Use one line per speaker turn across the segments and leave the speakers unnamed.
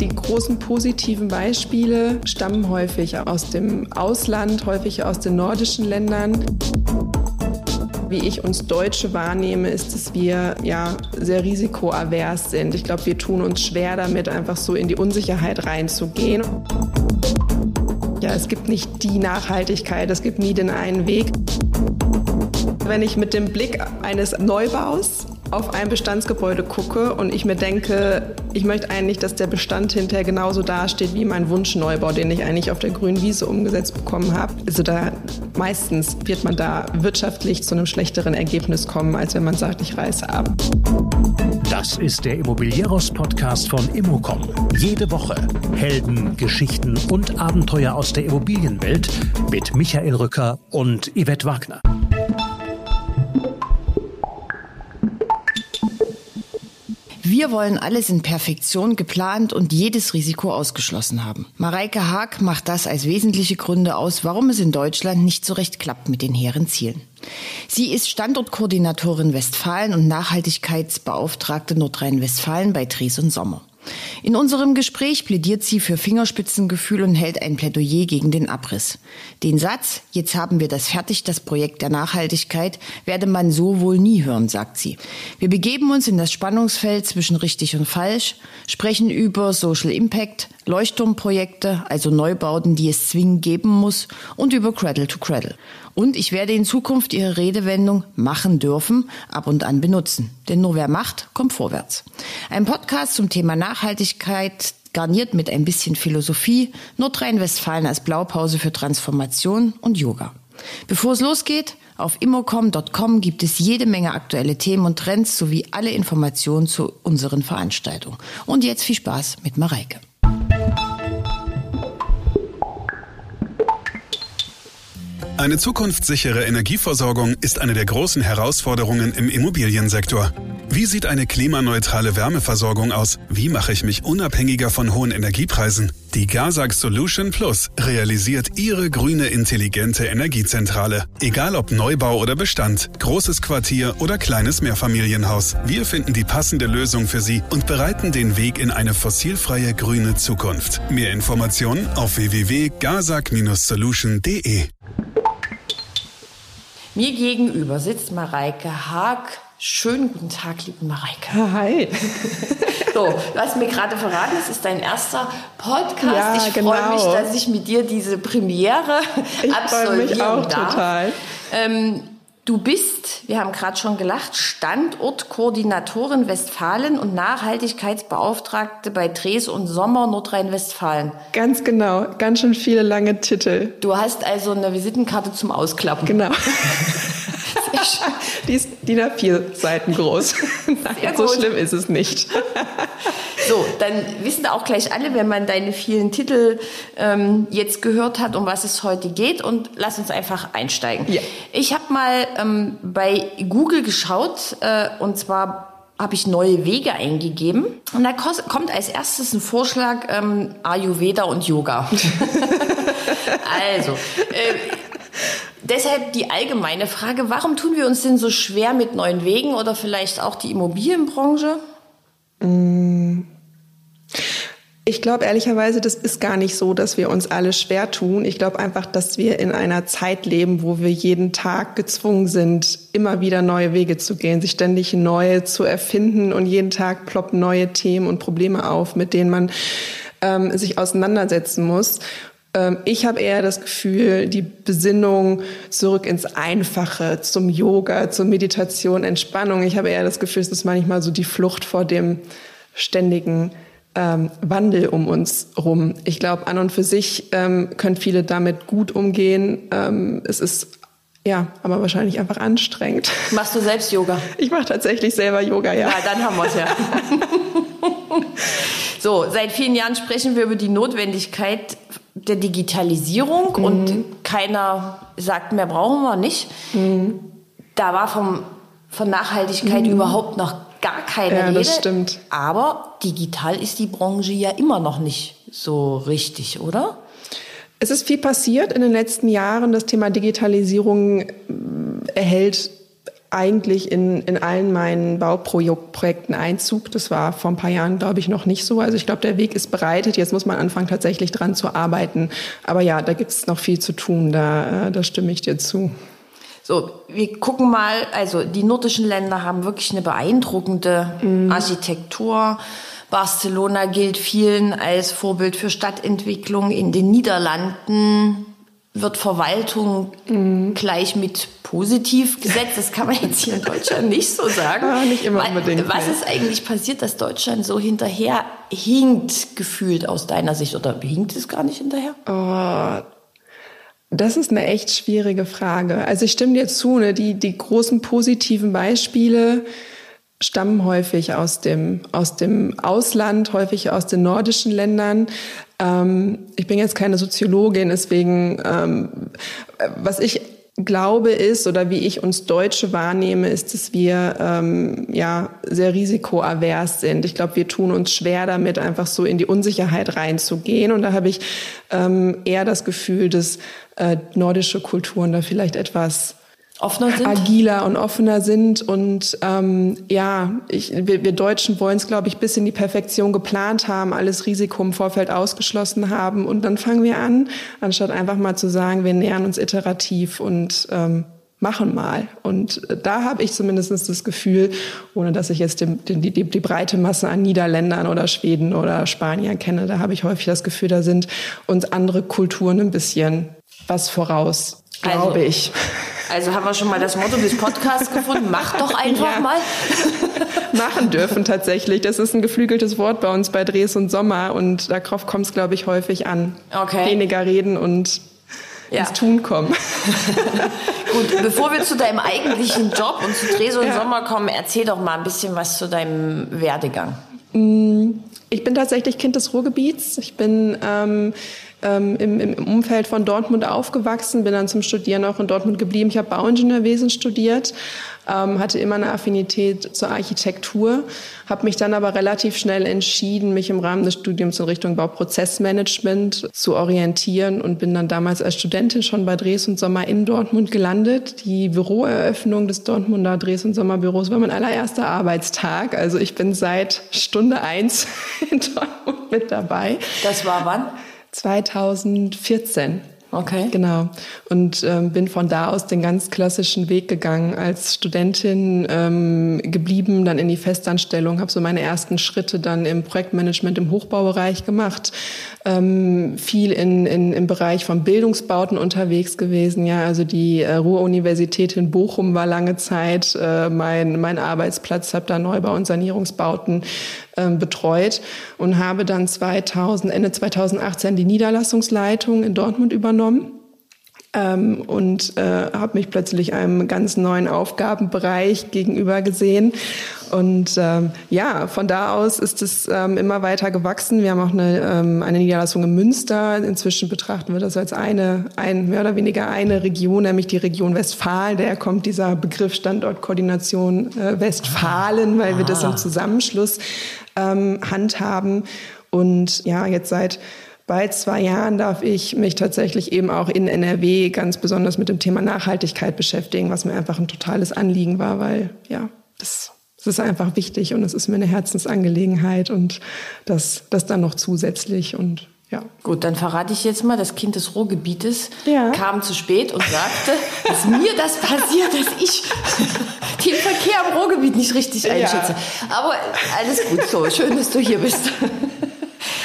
Die großen positiven Beispiele stammen häufig aus dem Ausland, häufig aus den nordischen Ländern. Wie ich uns Deutsche wahrnehme, ist, dass wir ja sehr risikoavers sind. Ich glaube, wir tun uns schwer damit, einfach so in die Unsicherheit reinzugehen. Ja, es gibt nicht die Nachhaltigkeit, es gibt nie den einen Weg. Wenn ich mit dem Blick eines Neubaus auf ein Bestandsgebäude gucke und ich mir denke, ich möchte eigentlich, dass der Bestand hinterher genauso dasteht wie mein Wunschneubau, den ich eigentlich auf der grünen Wiese umgesetzt bekommen habe. Also da meistens wird man da wirtschaftlich zu einem schlechteren Ergebnis kommen, als wenn man sagt, ich reiße ab.
Das ist der Immobilieros-Podcast von Immocom. Jede Woche Helden, Geschichten und Abenteuer aus der Immobilienwelt mit Michael Rücker und Yvette Wagner.
Wir wollen alles in Perfektion geplant und jedes Risiko ausgeschlossen haben. Mareike Haag macht das als wesentliche Gründe aus, warum es in Deutschland nicht so recht klappt mit den hehren Zielen. Sie ist Standortkoordinatorin Westfalen und Nachhaltigkeitsbeauftragte Nordrhein-Westfalen bei Dres und Sommer. In unserem Gespräch plädiert sie für Fingerspitzengefühl und hält ein Plädoyer gegen den Abriss. Den Satz, jetzt haben wir das fertig, das Projekt der Nachhaltigkeit, werde man so wohl nie hören, sagt sie. Wir begeben uns in das Spannungsfeld zwischen richtig und falsch, sprechen über Social Impact, Leuchtturmprojekte, also Neubauten, die es zwingend geben muss, und über Cradle to Cradle. Und ich werde in Zukunft Ihre Redewendung machen dürfen ab und an benutzen. Denn nur wer macht, kommt vorwärts. Ein Podcast zum Thema Nachhaltigkeit garniert mit ein bisschen Philosophie, Nordrhein-Westfalen als Blaupause für Transformation und Yoga. Bevor es losgeht, auf immocom.com gibt es jede Menge aktuelle Themen und Trends sowie alle Informationen zu unseren Veranstaltungen. Und jetzt viel Spaß mit Mareike.
Eine zukunftssichere Energieversorgung ist eine der großen Herausforderungen im Immobiliensektor. Wie sieht eine klimaneutrale Wärmeversorgung aus? Wie mache ich mich unabhängiger von hohen Energiepreisen? Die Gasak Solution Plus realisiert Ihre grüne intelligente Energiezentrale. Egal ob Neubau oder Bestand, großes Quartier oder kleines Mehrfamilienhaus. Wir finden die passende Lösung für Sie und bereiten den Weg in eine fossilfreie grüne Zukunft. Mehr Informationen auf www.gasak-solution.de.
Mir gegenüber sitzt Mareike Haag. Schönen guten Tag, liebe Mareike.
Hi.
So, du hast mir gerade verraten, es ist dein erster Podcast.
Ja,
ich
genau.
freue mich, dass ich mit dir diese Premiere
Ich freue
absolvieren
mich auch
darf.
total.
Ähm, du bist, wir haben gerade schon gelacht, Standortkoordinatorin Westfalen und Nachhaltigkeitsbeauftragte bei Dres und Sommer Nordrhein-Westfalen.
Ganz genau. Ganz schön viele lange Titel.
Du hast also eine Visitenkarte zum Ausklappen.
Genau. Die ist DIN A4 Seiten groß. Nein, so schlimm ist es nicht.
So, dann wissen auch gleich alle, wenn man deine vielen Titel ähm, jetzt gehört hat, um was es heute geht. Und lass uns einfach einsteigen.
Ja.
Ich habe mal ähm, bei Google geschaut äh, und zwar habe ich neue Wege eingegeben. Und da kommt als erstes ein Vorschlag ähm, Ayurveda und Yoga. also, äh, Deshalb die allgemeine Frage, warum tun wir uns denn so schwer mit neuen Wegen oder vielleicht auch die Immobilienbranche?
Ich glaube ehrlicherweise, das ist gar nicht so, dass wir uns alle schwer tun. Ich glaube einfach, dass wir in einer Zeit leben, wo wir jeden Tag gezwungen sind, immer wieder neue Wege zu gehen, sich ständig neue zu erfinden und jeden Tag ploppen neue Themen und Probleme auf, mit denen man ähm, sich auseinandersetzen muss. Ähm, ich habe eher das Gefühl, die Besinnung zurück ins Einfache, zum Yoga, zur Meditation, Entspannung. Ich habe eher das Gefühl, es ist manchmal so die Flucht vor dem ständigen ähm, Wandel um uns rum. Ich glaube, an und für sich ähm, können viele damit gut umgehen. Ähm, es ist ja, aber wahrscheinlich einfach anstrengend.
Machst du selbst Yoga?
Ich mache tatsächlich selber Yoga, ja.
Ja, dann haben wir es ja. so, seit vielen Jahren sprechen wir über die Notwendigkeit der Digitalisierung
Mhm.
und keiner sagt mehr, brauchen wir nicht. Da war vom, von Nachhaltigkeit überhaupt noch gar keine.
Ja,
Rede.
das stimmt.
Aber digital ist die Branche ja immer noch nicht so richtig, oder?
Es ist viel passiert in den letzten Jahren. Das Thema Digitalisierung mm, erhält eigentlich in, in allen meinen Bauprojekten Einzug. Das war vor ein paar Jahren, glaube ich, noch nicht so. Also ich glaube, der Weg ist bereitet. Jetzt muss man anfangen, tatsächlich dran zu arbeiten. Aber ja, da gibt es noch viel zu tun. Da, äh, da stimme ich dir zu.
So, wir gucken mal, also die nordischen Länder haben wirklich eine beeindruckende mhm. Architektur. Barcelona gilt vielen als Vorbild für Stadtentwicklung. In den Niederlanden wird Verwaltung mhm. gleich mit positiv gesetzt. Das kann man jetzt hier in Deutschland nicht so sagen.
Ja, nicht immer unbedingt.
Was ist eigentlich passiert, dass Deutschland so hinterher hinkt, gefühlt aus deiner Sicht? Oder hinkt es gar nicht hinterher?
Oh. Das ist eine echt schwierige Frage. Also ich stimme dir zu, ne? die, die großen positiven Beispiele, stammen häufig aus dem, aus dem Ausland, häufig aus den nordischen Ländern. Ähm, ich bin jetzt keine Soziologin, deswegen, ähm, was ich glaube ist oder wie ich uns Deutsche wahrnehme, ist, dass wir ähm, ja sehr risikoavers sind. Ich glaube, wir tun uns schwer damit, einfach so in die Unsicherheit reinzugehen. Und da habe ich ähm, eher das Gefühl, dass äh, nordische Kulturen da vielleicht etwas
offener sind?
agiler und offener sind. Und ähm, ja, ich, wir, wir Deutschen wollen es, glaube ich, bis in die Perfektion geplant haben, alles Risiko im Vorfeld ausgeschlossen haben. Und dann fangen wir an, anstatt einfach mal zu sagen, wir nähern uns iterativ und ähm, machen mal. Und da habe ich zumindest das Gefühl, ohne dass ich jetzt den, den, die, die breite Masse an Niederländern oder Schweden oder Spaniern kenne, da habe ich häufig das Gefühl, da sind uns andere Kulturen ein bisschen was voraus, glaube also, ich.
Also haben wir schon mal das Motto des Podcasts gefunden. Mach doch einfach ja. mal.
Machen dürfen tatsächlich. Das ist ein geflügeltes Wort bei uns bei Drehs und Sommer und darauf kommt es, glaube ich, häufig an.
Okay.
Weniger reden und ja. ins Tun kommen.
Gut, bevor wir zu deinem eigentlichen Job und zu Drehs und ja. Sommer kommen, erzähl doch mal ein bisschen was zu deinem Werdegang.
Mm, ich bin tatsächlich Kind des Ruhrgebiets. Ich bin ähm, ähm, im, im Umfeld von Dortmund aufgewachsen, bin dann zum Studieren auch in Dortmund geblieben. Ich habe Bauingenieurwesen studiert, ähm, hatte immer eine Affinität zur Architektur, habe mich dann aber relativ schnell entschieden, mich im Rahmen des Studiums in Richtung Bauprozessmanagement zu orientieren und bin dann damals als Studentin schon bei Dres und Sommer in Dortmund gelandet. Die Büroeröffnung des Dortmunder Dres und Sommer Büros war mein allererster Arbeitstag. Also ich bin seit Stunde eins in Dortmund mit dabei.
Das war wann?
2014.
Okay.
Genau. Und ähm, bin von da aus den ganz klassischen Weg gegangen als Studentin ähm, geblieben, dann in die Festanstellung, habe so meine ersten Schritte dann im Projektmanagement im Hochbaubereich gemacht, ähm, viel in, in, im Bereich von Bildungsbauten unterwegs gewesen. Ja, also die äh, Ruhr-Universität in Bochum war lange Zeit äh, mein, mein Arbeitsplatz, habe da Neubau- und Sanierungsbauten betreut und habe dann 2000, Ende 2018 die Niederlassungsleitung in Dortmund übernommen. Ähm, und äh, habe mich plötzlich einem ganz neuen Aufgabenbereich gegenüber gesehen. Und ähm, ja, von da aus ist es ähm, immer weiter gewachsen. Wir haben auch eine, ähm, eine Niederlassung in Münster. Inzwischen betrachten wir das als eine, ein, mehr oder weniger eine Region, nämlich die Region Westfalen. Daher kommt dieser Begriff Standortkoordination äh, Westfalen, weil wir das im ah. Zusammenschluss ähm, handhaben. Und ja, jetzt seit bald zwei Jahren darf ich mich tatsächlich eben auch in NRW ganz besonders mit dem Thema Nachhaltigkeit beschäftigen, was mir einfach ein totales Anliegen war, weil ja, das ist einfach wichtig und es ist mir eine Herzensangelegenheit und das, das dann noch zusätzlich und ja.
Gut, dann verrate ich jetzt mal, das Kind des Ruhrgebietes ja. kam zu spät und sagte, dass mir das passiert, dass ich den Verkehr im Ruhrgebiet nicht richtig einschätze. Ja. Aber alles gut so. Schön, dass du hier bist.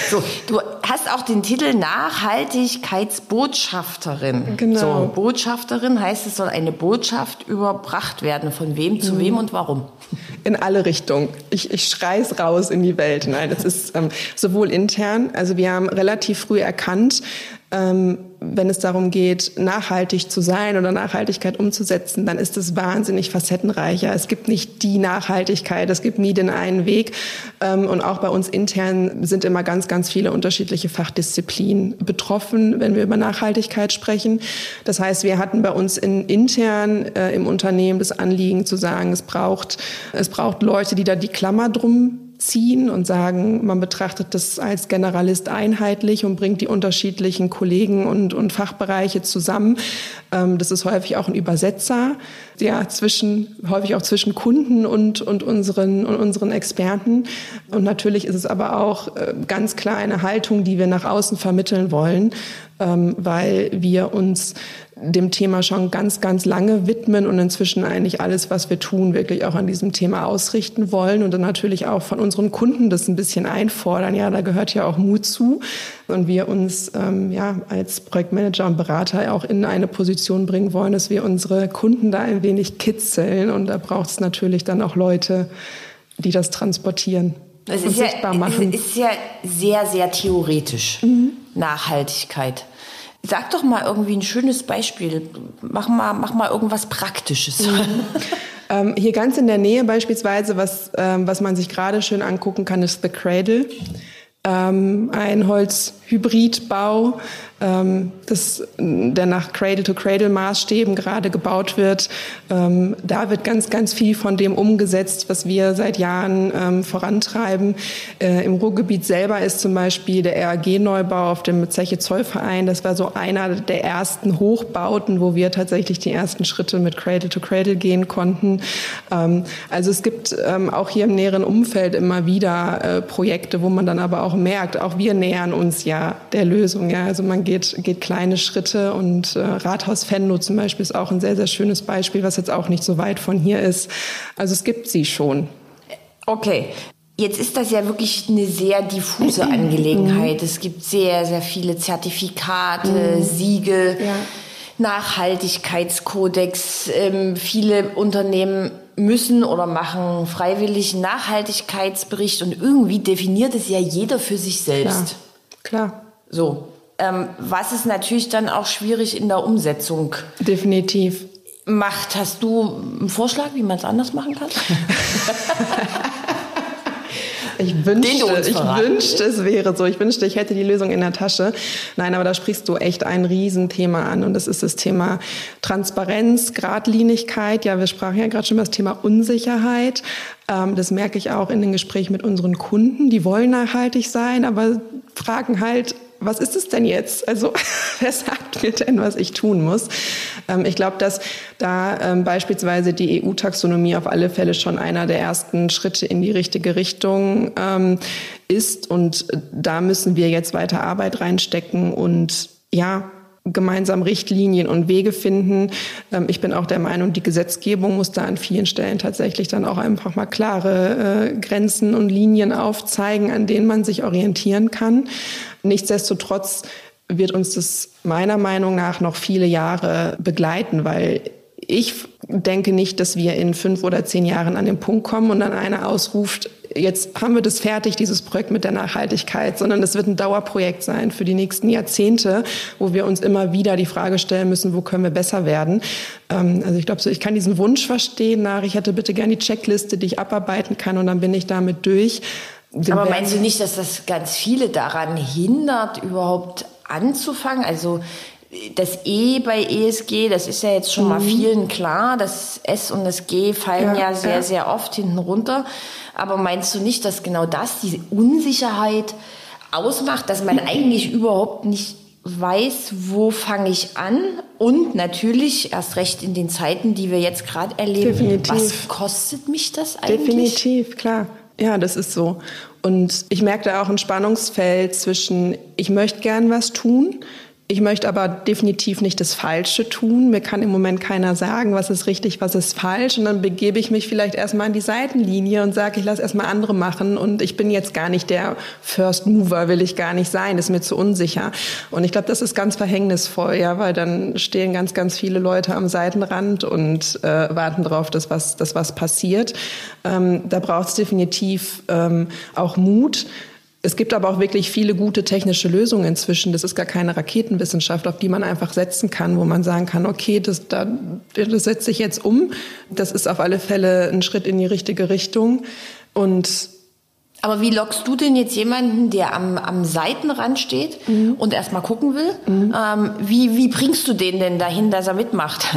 So, du hast auch den Titel Nachhaltigkeitsbotschafterin.
Genau.
So, Botschafterin heißt, es soll eine Botschaft überbracht werden. Von wem zu mhm. wem und warum?
In alle Richtungen. Ich, ich schreie es raus in die Welt. Nein, das ist ähm, sowohl intern, also wir haben relativ früh erkannt, ähm, wenn es darum geht, nachhaltig zu sein oder Nachhaltigkeit umzusetzen, dann ist es wahnsinnig facettenreicher. Es gibt nicht die Nachhaltigkeit, es gibt nie den einen Weg. Ähm, und auch bei uns intern sind immer ganz, ganz viele unterschiedliche Fachdisziplinen betroffen, wenn wir über Nachhaltigkeit sprechen. Das heißt, wir hatten bei uns in, intern äh, im Unternehmen das Anliegen zu sagen, es braucht, es braucht Leute, die da die Klammer drum ziehen und sagen, man betrachtet das als Generalist einheitlich und bringt die unterschiedlichen Kollegen und, und Fachbereiche zusammen. Ähm, das ist häufig auch ein Übersetzer, ja, zwischen, häufig auch zwischen Kunden und, und unseren, und unseren Experten. Und natürlich ist es aber auch äh, ganz klar eine Haltung, die wir nach außen vermitteln wollen, ähm, weil wir uns dem Thema schon ganz, ganz lange widmen und inzwischen eigentlich alles, was wir tun, wirklich auch an diesem Thema ausrichten wollen und dann natürlich auch von unseren Kunden das ein bisschen einfordern. Ja, da gehört ja auch Mut zu und wir uns ähm, ja als Projektmanager und Berater auch in eine Position bringen wollen, dass wir unsere Kunden da ein wenig kitzeln und da braucht es natürlich dann auch Leute, die das transportieren.
Es ist, ja, es ist ja sehr, sehr theoretisch. Mhm. Nachhaltigkeit. Sag doch mal irgendwie ein schönes Beispiel. Mach mal, mach mal irgendwas Praktisches. Mhm.
ähm, hier ganz in der Nähe beispielsweise, was, ähm, was man sich gerade schön angucken kann, ist The Cradle. Ähm, ein Holzhybridbau, ähm, das, der nach Cradle-to-Cradle-Maßstäben gerade gebaut wird. Ähm, da wird ganz, ganz viel von dem umgesetzt, was wir seit Jahren ähm, vorantreiben. Äh, Im Ruhrgebiet selber ist zum Beispiel der RAG-Neubau auf dem Zeche Zollverein. Das war so einer der ersten Hochbauten, wo wir tatsächlich die ersten Schritte mit Cradle-to-Cradle gehen konnten. Ähm, also es gibt ähm, auch hier im näheren Umfeld immer wieder äh, Projekte, wo man dann aber auch merkt, auch wir nähern uns ja der Lösung. Ja? Also man geht geht, kleine Schritte und äh, Rathaus Venlo zum Beispiel ist auch ein sehr, sehr schönes Beispiel, was jetzt auch nicht so weit von hier ist. Also es gibt sie schon.
Okay. Jetzt ist das ja wirklich eine sehr diffuse Angelegenheit. Es gibt sehr, sehr viele Zertifikate, mhm. Siegel, ja. Nachhaltigkeitskodex. Ähm, viele Unternehmen müssen oder machen freiwillig einen Nachhaltigkeitsbericht und irgendwie definiert es ja jeder für sich selbst.
Klar. Klar.
So. Ähm, was ist natürlich dann auch schwierig in der Umsetzung.
Definitiv.
Macht, hast du einen Vorschlag, wie man es anders machen kann?
Ich wünschte, ich wünschte, es wäre so. Ich wünschte, ich hätte die Lösung in der Tasche. Nein, aber da sprichst du echt ein Riesenthema an. Und das ist das Thema Transparenz, Gradlinigkeit. Ja, wir sprachen ja gerade schon über das Thema Unsicherheit. Ähm, das merke ich auch in den Gesprächen mit unseren Kunden. Die wollen nachhaltig sein, aber fragen halt, was ist es denn jetzt? Also wer sagt mir denn, was ich tun muss? Ähm, ich glaube, dass da ähm, beispielsweise die EU-Taxonomie auf alle Fälle schon einer der ersten Schritte in die richtige Richtung ähm, ist. Und da müssen wir jetzt weiter Arbeit reinstecken und ja, gemeinsam Richtlinien und Wege finden. Ähm, ich bin auch der Meinung, die Gesetzgebung muss da an vielen Stellen tatsächlich dann auch einfach mal klare äh, Grenzen und Linien aufzeigen, an denen man sich orientieren kann. Nichtsdestotrotz wird uns das meiner Meinung nach noch viele Jahre begleiten, weil ich denke nicht, dass wir in fünf oder zehn Jahren an den Punkt kommen und dann einer ausruft, jetzt haben wir das fertig, dieses Projekt mit der Nachhaltigkeit, sondern es wird ein Dauerprojekt sein für die nächsten Jahrzehnte, wo wir uns immer wieder die Frage stellen müssen, wo können wir besser werden. Ähm, also ich glaube, so, ich kann diesen Wunsch verstehen nach, ich hätte bitte gerne die Checkliste, die ich abarbeiten kann und dann bin ich damit durch.
Aber meinst du nicht, dass das ganz viele daran hindert, überhaupt anzufangen? Also das E bei ESG, das ist ja jetzt schon mhm. mal vielen klar. Das S und das G fallen ja, ja sehr, ja. sehr oft hinten runter. Aber meinst du nicht, dass genau das diese Unsicherheit ausmacht, dass man eigentlich überhaupt nicht weiß, wo fange ich an? Und natürlich, erst recht in den Zeiten, die wir jetzt gerade erleben, Definitiv. was kostet mich das eigentlich?
Definitiv, klar. Ja, das ist so. Und ich merke da auch ein Spannungsfeld zwischen, ich möchte gern was tun, ich möchte aber definitiv nicht das Falsche tun. Mir kann im Moment keiner sagen, was ist richtig, was ist falsch. Und dann begebe ich mich vielleicht erstmal in die Seitenlinie und sage, ich lasse erstmal andere machen. Und ich bin jetzt gar nicht der First Mover, will ich gar nicht sein, ist mir zu unsicher. Und ich glaube, das ist ganz verhängnisvoll, ja, weil dann stehen ganz, ganz viele Leute am Seitenrand und äh, warten darauf, dass was, dass was passiert. Ähm, da braucht es definitiv ähm, auch Mut. Es gibt aber auch wirklich viele gute technische Lösungen inzwischen. Das ist gar keine Raketenwissenschaft, auf die man einfach setzen kann, wo man sagen kann, okay, das, da, das setze ich jetzt um. Das ist auf alle Fälle ein Schritt in die richtige Richtung. Und
aber wie lockst du denn jetzt jemanden, der am, am Seitenrand steht mhm. und erstmal gucken will? Mhm. Ähm, wie, wie bringst du den denn dahin, dass er mitmacht?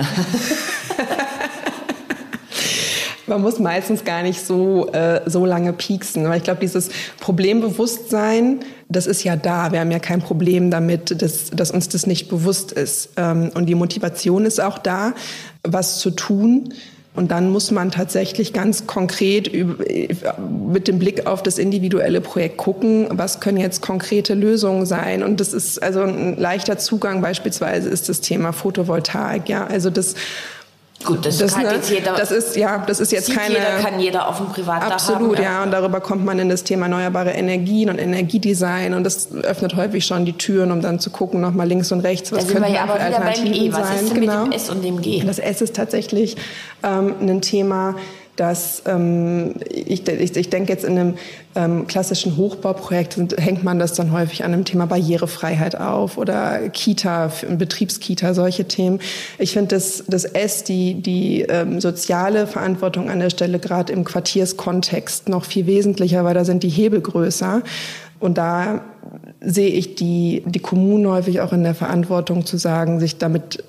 Man muss meistens gar nicht so, äh, so lange pieksen, weil ich glaube, dieses Problembewusstsein, das ist ja da. Wir haben ja kein Problem damit, dass, dass uns das nicht bewusst ist. Ähm, und die Motivation ist auch da, was zu tun. Und dann muss man tatsächlich ganz konkret mit dem Blick auf das individuelle Projekt gucken, was können jetzt konkrete Lösungen sein. Und das ist also ein leichter Zugang beispielsweise ist das Thema Photovoltaik. Ja, also das
Gut, das, das, ne, jeder.
Das ist ja, das ist jetzt keine.
Jeder kann jeder auf dem Privatdach
Absolut, haben, ja. ja. Und darüber kommt man in das Thema erneuerbare Energien und Energiedesign und das öffnet häufig schon die Türen, um dann zu gucken, nochmal links und rechts,
was da könnte ja aber wieder Alternativen beim e. Was sein. Ist denn genau. mit dem S und dem G?
Das S ist tatsächlich ähm, ein Thema dass ähm, ich, ich, ich denke jetzt in einem ähm, klassischen Hochbauprojekt hängt man das dann häufig an dem Thema Barrierefreiheit auf oder Kita, Betriebskita, solche Themen. Ich finde das, das S, die, die ähm, soziale Verantwortung an der Stelle gerade im Quartierskontext noch viel wesentlicher, weil da sind die Hebel größer. Und da sehe ich die, die Kommunen häufig auch in der Verantwortung zu sagen, sich damit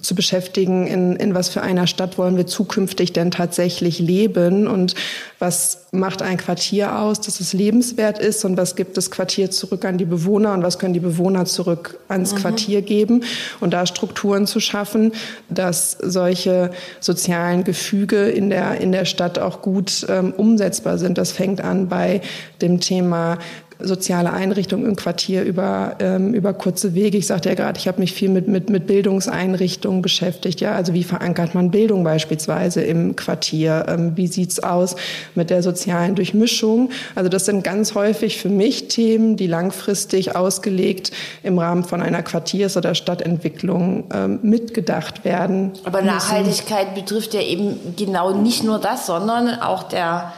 zu beschäftigen, in, in was für einer Stadt wollen wir zukünftig denn tatsächlich leben und was macht ein Quartier aus, dass es lebenswert ist und was gibt das Quartier zurück an die Bewohner und was können die Bewohner zurück ans mhm. Quartier geben und da Strukturen zu schaffen, dass solche sozialen Gefüge in der, in der Stadt auch gut ähm, umsetzbar sind. Das fängt an bei dem Thema soziale Einrichtungen im Quartier über, ähm, über kurze Wege. Ich sagte ja gerade, ich habe mich viel mit, mit, mit Bildungseinrichtungen beschäftigt. Ja, also wie verankert man Bildung beispielsweise im Quartier? Ähm, wie sieht's aus mit der sozialen Durchmischung? Also das sind ganz häufig für mich Themen, die langfristig ausgelegt im Rahmen von einer Quartiers- oder Stadtentwicklung ähm, mitgedacht werden.
Aber Nachhaltigkeit betrifft ja eben genau nicht nur das, sondern auch der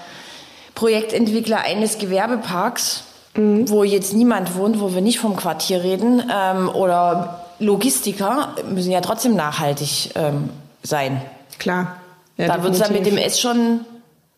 Projektentwickler eines Gewerbeparks mhm. wo jetzt niemand wohnt, wo wir nicht vom Quartier reden, ähm, oder Logistiker müssen ja trotzdem nachhaltig ähm, sein.
Klar.
Ja, da wird es dann mit dem S schon,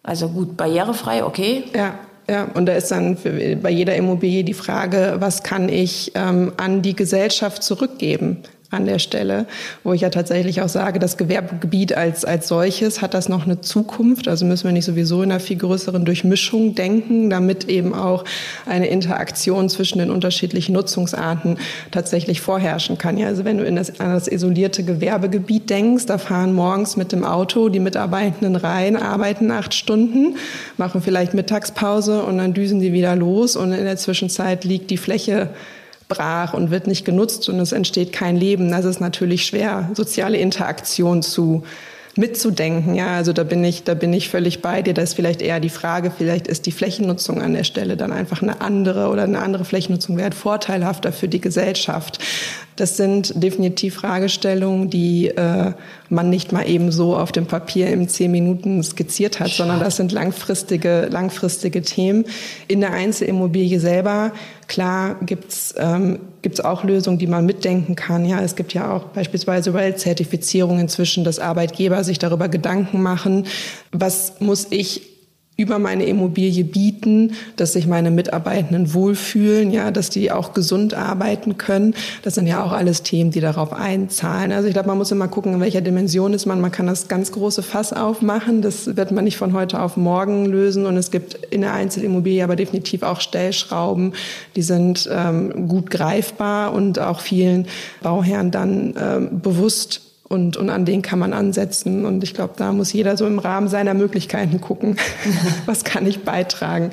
also gut, barrierefrei, okay.
Ja. Ja, und da ist dann bei jeder Immobilie die Frage, was kann ich ähm, an die Gesellschaft zurückgeben? An der Stelle, wo ich ja tatsächlich auch sage, das Gewerbegebiet als, als solches hat das noch eine Zukunft. Also müssen wir nicht sowieso in einer viel größeren Durchmischung denken, damit eben auch eine Interaktion zwischen den unterschiedlichen Nutzungsarten tatsächlich vorherrschen kann. Ja, also wenn du in das, an das isolierte Gewerbegebiet denkst, da fahren morgens mit dem Auto die Mitarbeitenden rein, arbeiten acht Stunden, machen vielleicht Mittagspause und dann düsen sie wieder los und in der Zwischenzeit liegt die Fläche brach und wird nicht genutzt und es entsteht kein Leben. Das ist natürlich schwer, soziale Interaktion zu mitzudenken. Ja, also da bin ich, da bin ich völlig bei dir. Da ist vielleicht eher die Frage, vielleicht ist die Flächennutzung an der Stelle dann einfach eine andere oder eine andere Flächennutzung wäre vorteilhafter für die Gesellschaft. Das sind definitiv Fragestellungen, die äh, man nicht mal eben so auf dem Papier in zehn Minuten skizziert hat, sondern das sind langfristige, langfristige Themen. In der Einzelimmobilie selber, klar, gibt's ähm, gibt's auch Lösungen, die man mitdenken kann. Ja, es gibt ja auch beispielsweise WELL-Zertifizierung inzwischen, dass Arbeitgeber sich darüber Gedanken machen, was muss ich über meine Immobilie bieten, dass sich meine Mitarbeitenden wohlfühlen, ja, dass die auch gesund arbeiten können. Das sind ja auch alles Themen, die darauf einzahlen. Also ich glaube, man muss immer gucken, in welcher Dimension ist man. Man kann das ganz große Fass aufmachen. Das wird man nicht von heute auf morgen lösen. Und es gibt in der Einzelimmobilie aber definitiv auch Stellschrauben, die sind ähm, gut greifbar und auch vielen Bauherren dann ähm, bewusst und, und an den kann man ansetzen. Und ich glaube, da muss jeder so im Rahmen seiner Möglichkeiten gucken, was kann ich beitragen.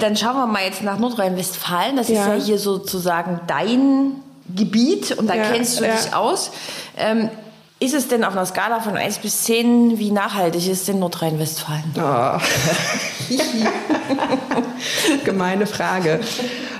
Dann schauen wir mal jetzt nach Nordrhein-Westfalen. Das ja. ist ja hier sozusagen dein Gebiet und da ja, kennst du ja. dich aus. Ähm, ist es denn auf einer Skala von 1 bis 10, wie nachhaltig ist denn Nordrhein-Westfalen? Oh.
Gemeine Frage.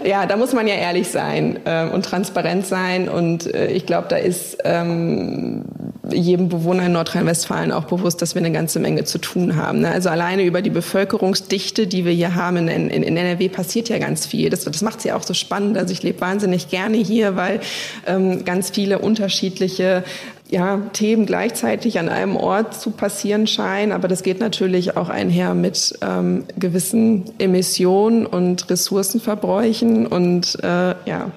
Ja, da muss man ja ehrlich sein äh, und transparent sein. Und äh, ich glaube, da ist ähm, jedem Bewohner in Nordrhein-Westfalen auch bewusst, dass wir eine ganze Menge zu tun haben. Ne? Also alleine über die Bevölkerungsdichte, die wir hier haben in, in, in NRW, passiert ja ganz viel. Das, das macht sie ja auch so spannend. Also ich lebe wahnsinnig gerne hier, weil ähm, ganz viele unterschiedliche ja, Themen gleichzeitig an einem Ort zu passieren scheinen. Aber das geht natürlich auch einher mit ähm, gewissen Emissionen und Ressourcenverbräuchen und äh, ja.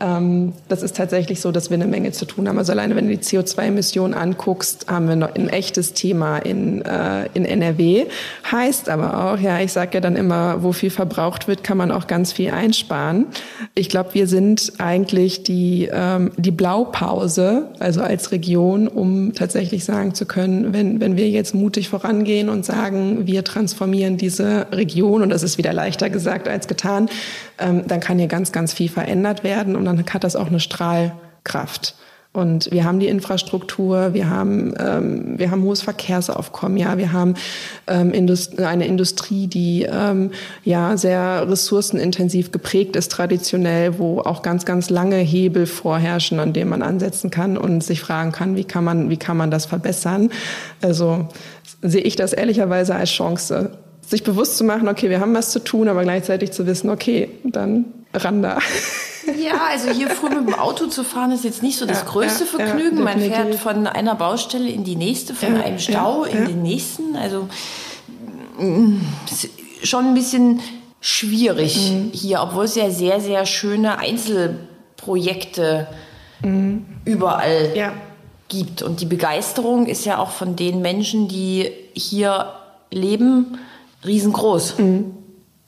Ähm, das ist tatsächlich so, dass wir eine Menge zu tun haben. Also alleine, wenn du die CO2-Emissionen anguckst, haben wir noch ein echtes Thema in, äh, in NRW. Heißt aber auch, ja, ich sage ja dann immer, wo viel verbraucht wird, kann man auch ganz viel einsparen. Ich glaube, wir sind eigentlich die, ähm, die Blaupause, also als Region, um tatsächlich sagen zu können, wenn, wenn wir jetzt mutig vorangehen und sagen, wir transformieren diese Region, und das ist wieder leichter gesagt als getan, dann kann hier ganz, ganz viel verändert werden und dann hat das auch eine Strahlkraft. Und wir haben die Infrastruktur, wir haben, ähm, wir haben hohes Verkehrsaufkommen, ja, wir haben ähm, Indust eine Industrie, die ähm, ja sehr ressourcenintensiv geprägt ist, traditionell, wo auch ganz, ganz lange Hebel vorherrschen, an denen man ansetzen kann und sich fragen kann, wie kann man, wie kann man das verbessern? Also sehe ich das ehrlicherweise als Chance, sich bewusst zu machen, okay, wir haben was zu tun, aber gleichzeitig zu wissen, okay, dann ran da.
Ja, also hier früh mit dem Auto zu fahren ist jetzt nicht so das ja, größte ja, Vergnügen. Ja, Man fährt von einer Baustelle in die nächste, von einem Stau in den nächsten. Also mm, schon ein bisschen schwierig mhm. hier, obwohl es ja sehr, sehr schöne Einzelprojekte mhm. überall gibt. Und die Begeisterung ist ja auch von den Menschen, die hier leben, riesengroß. Mhm.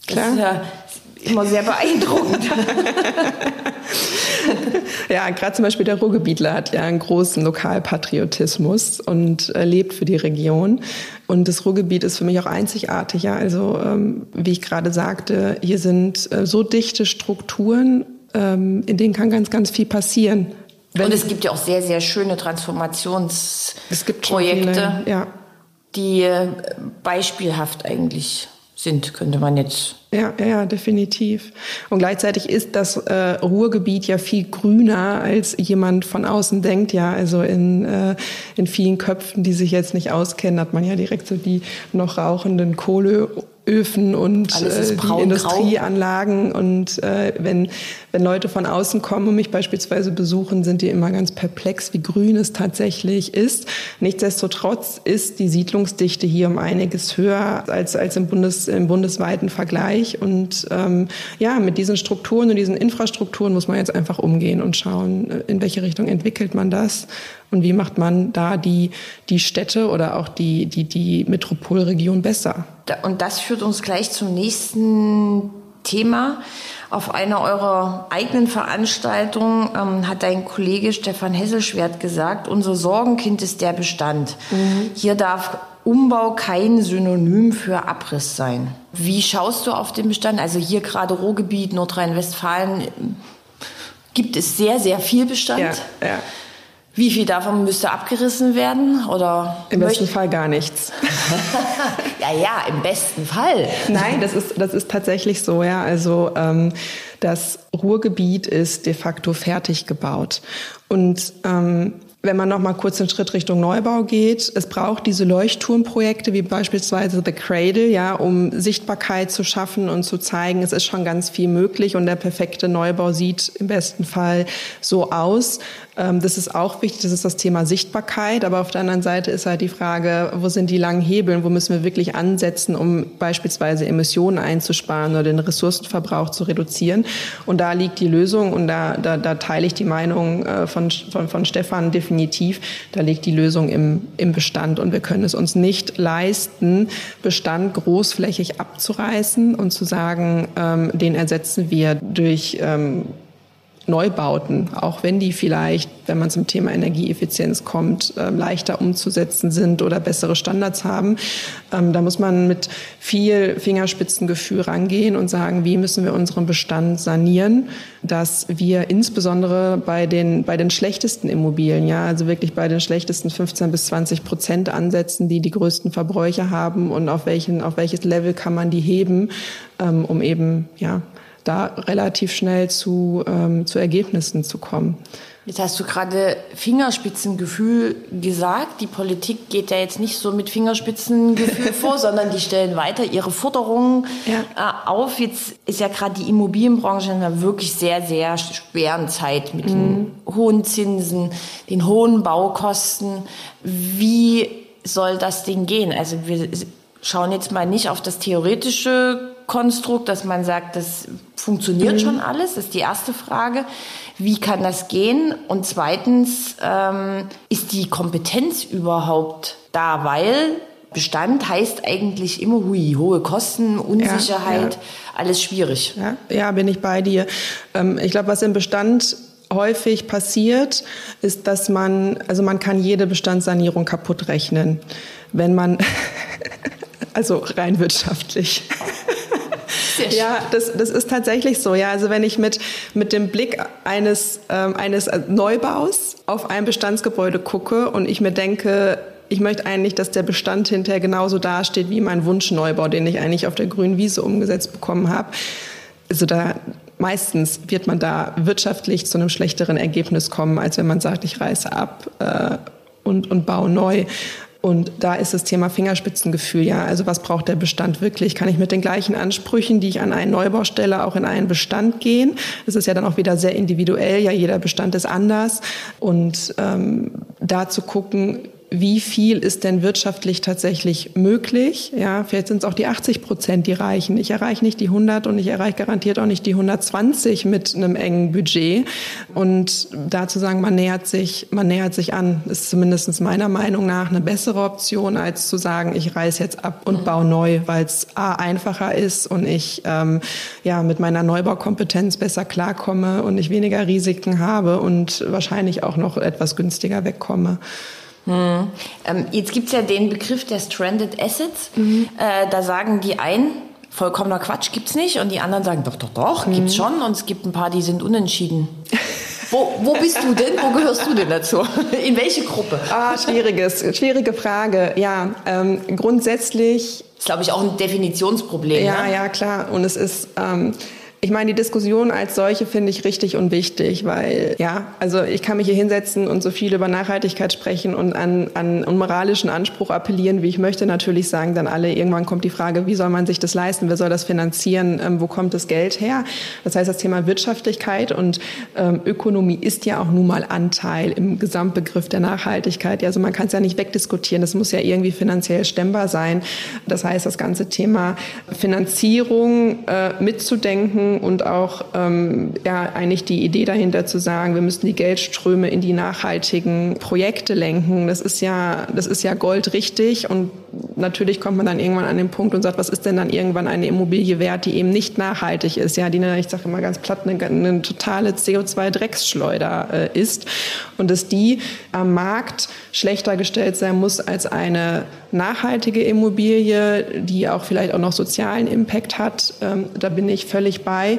Klar. Das ist ja immer sehr beeindruckend.
ja, gerade zum Beispiel der Ruhrgebietler hat ja einen großen Lokalpatriotismus und äh, lebt für die Region. Und das Ruhrgebiet ist für mich auch einzigartig. Ja, also ähm, wie ich gerade sagte, hier sind äh, so dichte Strukturen, ähm, in denen kann ganz, ganz viel passieren.
Wenn und es gibt ja auch sehr, sehr schöne Transformationsprojekte, ja. Die äh, beispielhaft eigentlich sind, könnte man jetzt.
Ja, ja, definitiv. Und gleichzeitig ist das äh, Ruhrgebiet ja viel grüner, als jemand von außen denkt. Ja, also in, äh, in vielen Köpfen, die sich jetzt nicht auskennen, hat man ja direkt so die noch rauchenden Kohle Öfen und äh, die Industrieanlagen. Und äh, wenn, wenn Leute von außen kommen und mich beispielsweise besuchen, sind die immer ganz perplex, wie grün es tatsächlich ist. Nichtsdestotrotz ist die Siedlungsdichte hier um einiges höher als, als im, Bundes, im bundesweiten Vergleich. Und ähm, ja, mit diesen Strukturen und diesen Infrastrukturen muss man jetzt einfach umgehen und schauen, in welche Richtung entwickelt man das und wie macht man da die, die Städte oder auch die, die, die Metropolregion besser.
Und das führt uns gleich zum nächsten Thema. Auf einer eurer eigenen Veranstaltungen ähm, hat dein Kollege Stefan Hesselschwert gesagt, unser Sorgenkind ist der Bestand. Mhm. Hier darf Umbau kein Synonym für Abriss sein. Wie schaust du auf den Bestand? Also hier gerade Ruhrgebiet, Nordrhein-Westfalen gibt es sehr, sehr viel Bestand. Ja, ja. Wie viel davon müsste abgerissen werden? Oder
Im besten Fall gar nichts.
ja, ja, im besten Fall.
Nein, das ist, das ist tatsächlich so, ja. Also ähm, das Ruhrgebiet ist de facto fertig gebaut. Und ähm, wenn man noch mal kurz den Schritt Richtung Neubau geht, es braucht diese Leuchtturmprojekte wie beispielsweise The Cradle, ja, um Sichtbarkeit zu schaffen und zu zeigen, es ist schon ganz viel möglich und der perfekte Neubau sieht im besten Fall so aus. Ähm, das ist auch wichtig, das ist das Thema Sichtbarkeit. Aber auf der anderen Seite ist halt die Frage, wo sind die langen Hebeln, wo müssen wir wirklich ansetzen, um beispielsweise Emissionen einzusparen oder den Ressourcenverbrauch zu reduzieren. Und da liegt die Lösung und da, da, da teile ich die Meinung äh, von, von, von Stefan. Da liegt die Lösung im, im Bestand. Und wir können es uns nicht leisten, Bestand großflächig abzureißen und zu sagen, ähm, den ersetzen wir durch ähm, Neubauten, auch wenn die vielleicht, wenn man zum Thema Energieeffizienz kommt, ähm, leichter umzusetzen sind oder bessere Standards haben. Ähm, da muss man mit viel Fingerspitzengefühl rangehen und sagen, wie müssen wir unseren Bestand sanieren, dass wir insbesondere bei den, bei den schlechtesten Immobilien, ja, also wirklich bei den schlechtesten 15 bis 20 Prozent ansetzen, die die größten Verbräuche haben und auf welchen, auf welches Level kann man die heben, ähm, um eben, ja, da relativ schnell zu, ähm, zu Ergebnissen zu kommen.
Jetzt hast du gerade Fingerspitzengefühl gesagt. Die Politik geht ja jetzt nicht so mit Fingerspitzengefühl vor, sondern die stellen weiter ihre Forderungen ja. äh, auf. Jetzt ist ja gerade die Immobilienbranche in einer wirklich sehr, sehr schweren Zeit mit mhm. den hohen Zinsen, den hohen Baukosten. Wie soll das Ding gehen? Also wir schauen jetzt mal nicht auf das theoretische Konstrukt, dass man sagt, das funktioniert mhm. schon alles? Ist die erste Frage. Wie kann das gehen? Und zweitens, ähm, ist die Kompetenz überhaupt da? Weil Bestand heißt eigentlich immer hui, hohe Kosten, Unsicherheit, ja, ja. alles schwierig.
Ja, ja, bin ich bei dir. Ähm, ich glaube, was im Bestand häufig passiert, ist, dass man, also man kann jede Bestandssanierung kaputt rechnen, wenn man, also rein wirtschaftlich. Ja, das, das ist tatsächlich so. Ja, also wenn ich mit, mit dem Blick eines, ähm, eines Neubaus auf ein Bestandsgebäude gucke und ich mir denke, ich möchte eigentlich, dass der Bestand hinterher genauso dasteht wie mein Wunschneubau, den ich eigentlich auf der grünen Wiese umgesetzt bekommen habe. Also da meistens wird man da wirtschaftlich zu einem schlechteren Ergebnis kommen, als wenn man sagt, ich reiße ab äh, und, und baue neu. Und da ist das Thema Fingerspitzengefühl, ja. Also was braucht der Bestand wirklich? Kann ich mit den gleichen Ansprüchen, die ich an einen Neubau stelle, auch in einen Bestand gehen? Das ist ja dann auch wieder sehr individuell, ja, jeder Bestand ist anders. Und ähm, da zu gucken, wie viel ist denn wirtschaftlich tatsächlich möglich? Ja, vielleicht sind es auch die 80 Prozent, die reichen. Ich erreiche nicht die 100 und ich erreiche garantiert auch nicht die 120 mit einem engen Budget. Und dazu sagen, man nähert sich, man nähert sich an, ist zumindest meiner Meinung nach eine bessere Option, als zu sagen, ich reiß jetzt ab und baue neu, weil es a einfacher ist und ich ähm, ja mit meiner Neubaukompetenz besser klarkomme und ich weniger Risiken habe und wahrscheinlich auch noch etwas günstiger wegkomme.
Hm. Ähm, jetzt gibt es ja den Begriff der Stranded Assets. Mhm. Äh, da sagen die einen, vollkommener Quatsch gibt's nicht. Und die anderen sagen, doch, doch, doch, mhm. gibt's schon. Und es gibt ein paar, die sind unentschieden. Wo, wo bist du denn? Wo gehörst du denn dazu? In welche Gruppe?
Ah, schwieriges, schwierige Frage. Ja, ähm, grundsätzlich.
Das ist, glaube ich, auch ein Definitionsproblem.
Ja, ne? ja, klar. Und es ist. Ähm, ich meine, die Diskussion als solche finde ich richtig und wichtig, weil ja, also ich kann mich hier hinsetzen und so viel über Nachhaltigkeit sprechen und an, an moralischen Anspruch appellieren, wie ich möchte. Natürlich sagen dann alle, irgendwann kommt die Frage, wie soll man sich das leisten, wer soll das finanzieren, ähm, wo kommt das Geld her? Das heißt, das Thema Wirtschaftlichkeit und ähm, Ökonomie ist ja auch nun mal Anteil im Gesamtbegriff der Nachhaltigkeit. Also man kann es ja nicht wegdiskutieren, das muss ja irgendwie finanziell stemmbar sein. Das heißt, das ganze Thema Finanzierung äh, mitzudenken, und auch ähm, ja, eigentlich die Idee dahinter zu sagen, wir müssen die Geldströme in die nachhaltigen Projekte lenken. Das ist ja, das ist ja goldrichtig und natürlich kommt man dann irgendwann an den Punkt und sagt, was ist denn dann irgendwann eine Immobilie wert, die eben nicht nachhaltig ist, ja, die, ich sage immer ganz platt, eine, eine totale CO2-Drecksschleuder äh, ist und dass die am Markt schlechter gestellt sein muss als eine nachhaltige Immobilie, die auch vielleicht auch noch sozialen Impact hat. Ähm, da bin ich völlig bei.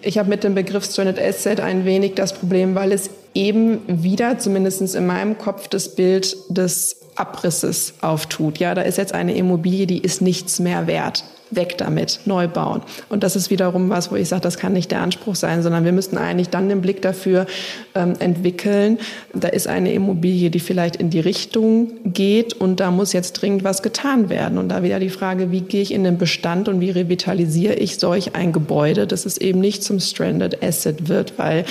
Ich habe mit dem Begriff Stranded Asset ein wenig das Problem, weil es eben wieder, zumindest in meinem Kopf, das Bild des Abrisses auftut. Ja, da ist jetzt eine Immobilie, die ist nichts mehr wert. Weg damit, neu bauen. Und das ist wiederum was, wo ich sage, das kann nicht der Anspruch sein, sondern wir müssten eigentlich dann den Blick dafür ähm, entwickeln. Da ist eine Immobilie, die vielleicht in die Richtung geht und da muss jetzt dringend was getan werden. Und da wieder die Frage, wie gehe ich in den Bestand und wie revitalisiere ich solch ein Gebäude, dass es eben nicht zum Stranded Asset wird, weil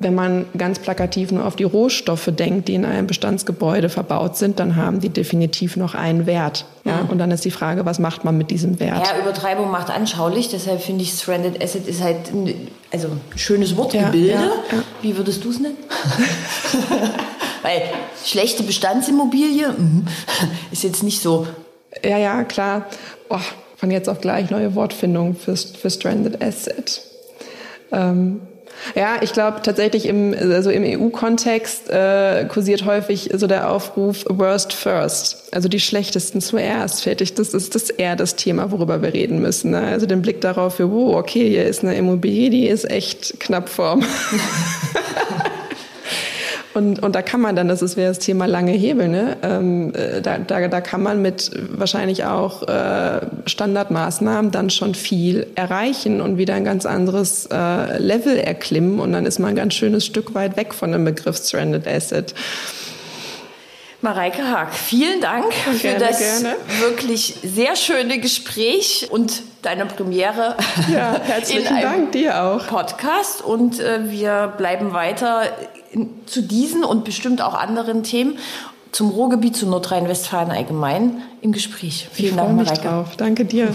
wenn man ganz plakativ nur auf die Rohstoffe denkt, die in einem Bestandsgebäude verbaut sind, dann haben die definitiv noch einen Wert. Ja? Mhm. Und dann ist die Frage, was macht man mit diesem Wert?
Ja, Übertreibung macht anschaulich. Deshalb finde ich, Stranded Asset ist halt ein, also schönes Wortgebilde. Ja, ja, ja. Wie würdest du es nennen? Weil schlechte Bestandsimmobilie mhm, ist jetzt nicht so.
Ja, ja, klar. Oh, von jetzt auf gleich neue Wortfindung für, für Stranded Asset. Ähm, ja, ich glaube tatsächlich im, also im EU-Kontext äh, kursiert häufig so der Aufruf Worst First, also die schlechtesten zuerst. Fertig, das ist das eher das Thema, worüber wir reden müssen. Ne? Also den Blick darauf, für, wow, okay, hier ist eine Immobilie, die ist echt knapp vorm. Und, und da kann man dann, das ist wäre das Thema lange Hebel, ne? Ähm, äh, da, da, da kann man mit wahrscheinlich auch äh, Standardmaßnahmen dann schon viel erreichen und wieder ein ganz anderes äh, Level erklimmen. Und dann ist man ein ganz schönes Stück weit weg von dem Begriff Stranded Asset.
Mareike Haag, vielen Dank für gerne, das gerne. wirklich sehr schöne Gespräch und deine Premiere.
Ja, herzlichen Dank dir auch.
Podcast und äh, wir bleiben weiter in, zu diesen und bestimmt auch anderen Themen zum Ruhrgebiet, zu Nordrhein-Westfalen allgemein im Gespräch.
Vielen ich Dank, Mareike. Drauf. Danke dir.